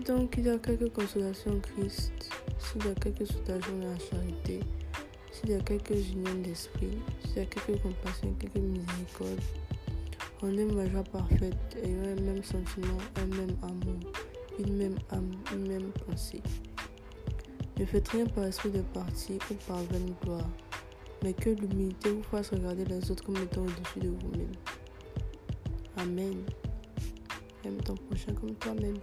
donc qu'il y a quelques consolations en Christ, s'il y a quelques soulagements dans la charité, s'il y a quelques unions d'esprit, s'il y a quelques compassions, quelques miséricordes, on est ma joie parfaite, ayant un même sentiment, un même amour, une même âme, une même pensée. Ne faites rien par esprit de parti ou par vaine gloire, mais que l'humilité vous fasse regarder les autres comme étant au-dessus de vous-même. Amen. Aime ton prochain comme toi-même.